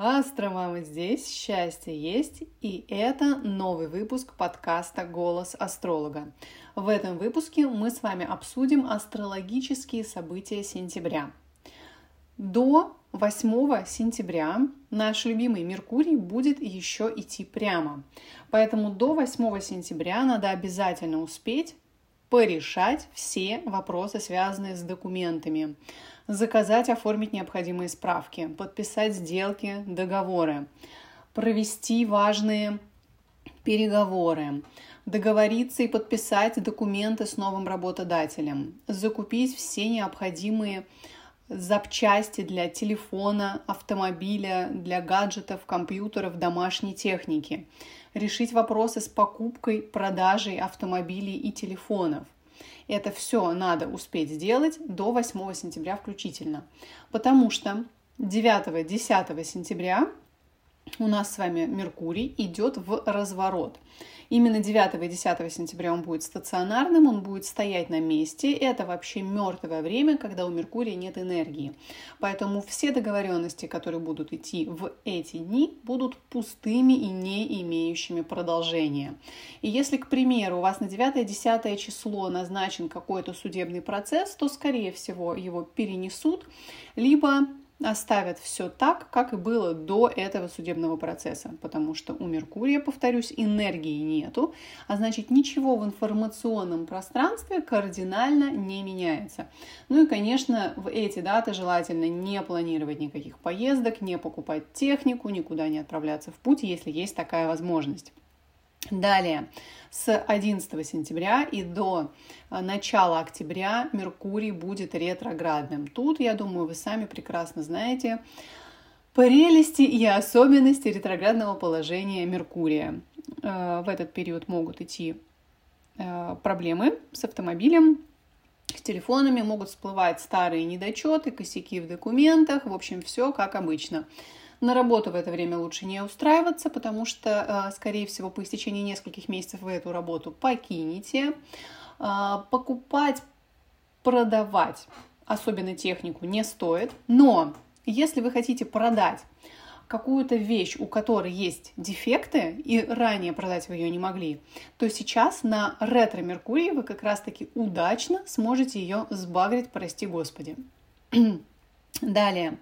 Астромама здесь, счастье есть, и это новый выпуск подкаста «Голос астролога». В этом выпуске мы с вами обсудим астрологические события сентября. До 8 сентября наш любимый Меркурий будет еще идти прямо. Поэтому до 8 сентября надо обязательно успеть порешать все вопросы, связанные с документами, заказать, оформить необходимые справки, подписать сделки, договоры, провести важные переговоры, договориться и подписать документы с новым работодателем, закупить все необходимые запчасти для телефона, автомобиля, для гаджетов, компьютеров, домашней техники, решить вопросы с покупкой, продажей автомобилей и телефонов. Это все надо успеть сделать до 8 сентября включительно, потому что 9-10 сентября у нас с вами Меркурий идет в разворот. Именно 9 и 10 сентября он будет стационарным, он будет стоять на месте. Это вообще мертвое время, когда у Меркурия нет энергии. Поэтому все договоренности, которые будут идти в эти дни, будут пустыми и не имеющими продолжения. И если, к примеру, у вас на 9-10 число назначен какой-то судебный процесс, то, скорее всего, его перенесут, либо оставят все так, как и было до этого судебного процесса, потому что у Меркурия, повторюсь, энергии нету, а значит ничего в информационном пространстве кардинально не меняется. Ну и, конечно, в эти даты желательно не планировать никаких поездок, не покупать технику, никуда не отправляться в путь, если есть такая возможность. Далее, с 11 сентября и до э, начала октября Меркурий будет ретроградным. Тут, я думаю, вы сами прекрасно знаете прелести и особенности ретроградного положения Меркурия. Э, в этот период могут идти э, проблемы с автомобилем, с телефонами, могут всплывать старые недочеты, косяки в документах, в общем, все как обычно. На работу в это время лучше не устраиваться, потому что, э, скорее всего, по истечении нескольких месяцев вы эту работу покинете. Э, покупать, продавать, особенно технику, не стоит. Но если вы хотите продать какую-то вещь, у которой есть дефекты, и ранее продать вы ее не могли, то сейчас на ретро-меркурии вы как раз-таки удачно сможете ее сбагрить, прости господи. Далее.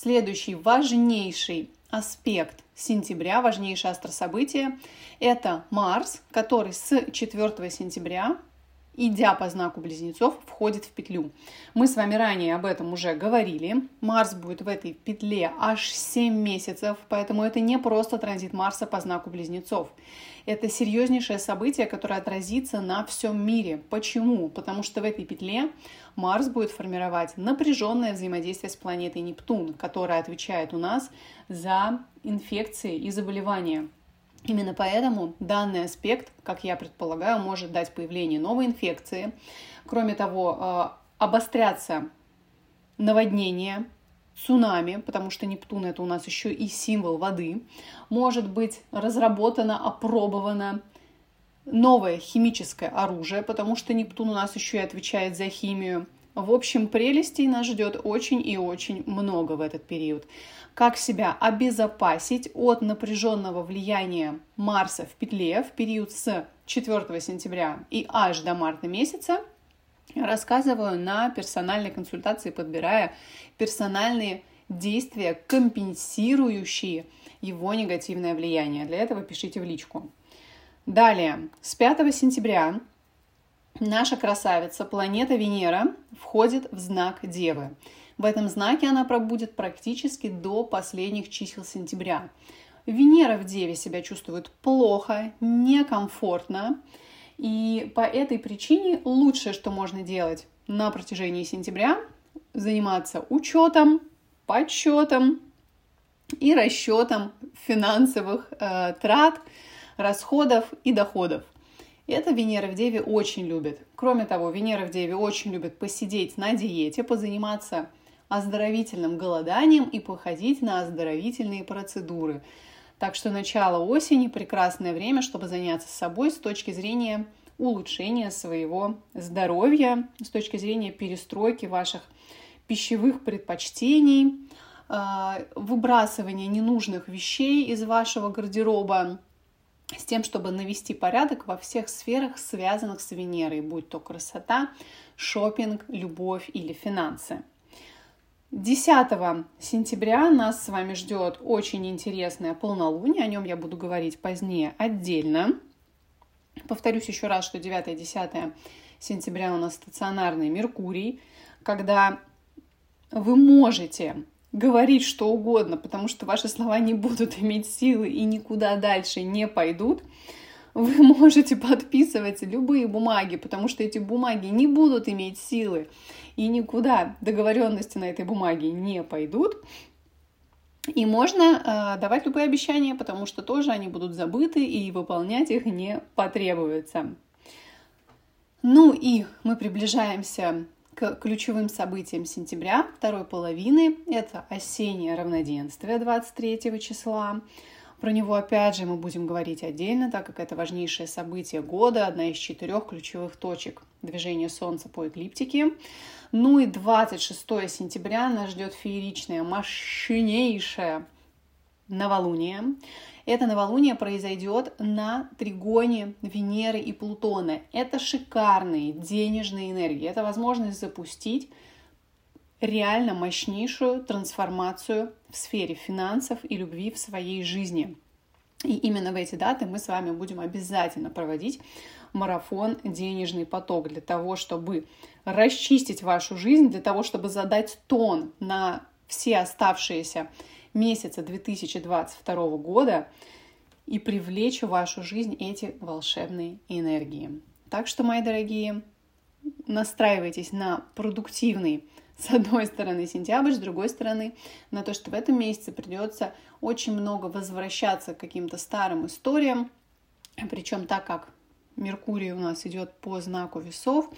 Следующий важнейший аспект сентября, важнейшее астрособытие, это Марс, который с 4 сентября идя по знаку близнецов, входит в петлю. Мы с вами ранее об этом уже говорили. Марс будет в этой петле аж 7 месяцев, поэтому это не просто транзит Марса по знаку близнецов. Это серьезнейшее событие, которое отразится на всем мире. Почему? Потому что в этой петле Марс будет формировать напряженное взаимодействие с планетой Нептун, которая отвечает у нас за инфекции и заболевания. Именно поэтому данный аспект, как я предполагаю, может дать появление новой инфекции. Кроме того, э, обостряться наводнения, цунами, потому что Нептун это у нас еще и символ воды, может быть разработано, опробовано новое химическое оружие, потому что Нептун у нас еще и отвечает за химию. В общем, прелестей нас ждет очень и очень много в этот период. Как себя обезопасить от напряженного влияния Марса в петле в период с 4 сентября и аж до марта месяца, рассказываю на персональной консультации, подбирая персональные действия, компенсирующие его негативное влияние. Для этого пишите в личку. Далее, с 5 сентября наша красавица, планета Венера, входит в знак Девы. В этом знаке она пробудет практически до последних чисел сентября. Венера в Деве себя чувствует плохо, некомфортно, и по этой причине лучшее, что можно делать на протяжении сентября, заниматься учетом, подсчетом и расчетом финансовых э, трат, расходов и доходов. Это Венера в Деве очень любит. Кроме того, Венера в Деве очень любит посидеть на диете, позаниматься оздоровительным голоданием и походить на оздоровительные процедуры. Так что начало осени – прекрасное время, чтобы заняться собой с точки зрения улучшения своего здоровья, с точки зрения перестройки ваших пищевых предпочтений, а, выбрасывание ненужных вещей из вашего гардероба, с тем, чтобы навести порядок во всех сферах, связанных с Венерой, будь то красота, шопинг, любовь или финансы. 10 сентября нас с вами ждет очень интересное полнолуние, о нем я буду говорить позднее отдельно. Повторюсь еще раз, что 9 и 10 сентября у нас стационарный Меркурий, когда вы можете говорить что угодно, потому что ваши слова не будут иметь силы и никуда дальше не пойдут, вы можете подписывать любые бумаги, потому что эти бумаги не будут иметь силы и никуда договоренности на этой бумаге не пойдут. И можно э, давать любые обещания, потому что тоже они будут забыты и выполнять их не потребуется. Ну и мы приближаемся к ключевым событиям сентября, второй половины. Это осеннее равноденствие 23 числа. Про него, опять же, мы будем говорить отдельно, так как это важнейшее событие года, одна из четырех ключевых точек движения Солнца по эклиптике. Ну и 26 сентября нас ждет фееричное, мощнейшее новолуние. Это новолуние произойдет на тригоне Венеры и Плутона. Это шикарные денежные энергии. Это возможность запустить реально мощнейшую трансформацию в сфере финансов и любви в своей жизни. И именно в эти даты мы с вами будем обязательно проводить марафон «Денежный поток» для того, чтобы расчистить вашу жизнь, для того, чтобы задать тон на все оставшиеся месяца 2022 года и привлечь в вашу жизнь эти волшебные энергии. Так что, мои дорогие, настраивайтесь на продуктивный, с одной стороны, сентябрь, с другой стороны, на то, что в этом месяце придется очень много возвращаться к каким-то старым историям, причем так как Меркурий у нас идет по знаку весов,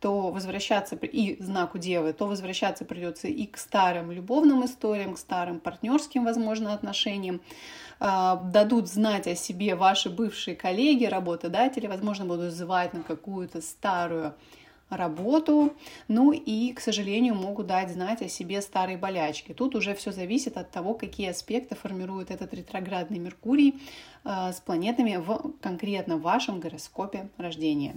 то возвращаться и знаку Девы, то возвращаться придется и к старым любовным историям, к старым партнерским, возможно, отношениям. А, дадут знать о себе ваши бывшие коллеги, работодатели, возможно, будут звать на какую-то старую работу, ну и, к сожалению, могут дать знать о себе старые болячки. Тут уже все зависит от того, какие аспекты формирует этот ретроградный Меркурий э, с планетами в конкретно вашем гороскопе рождения.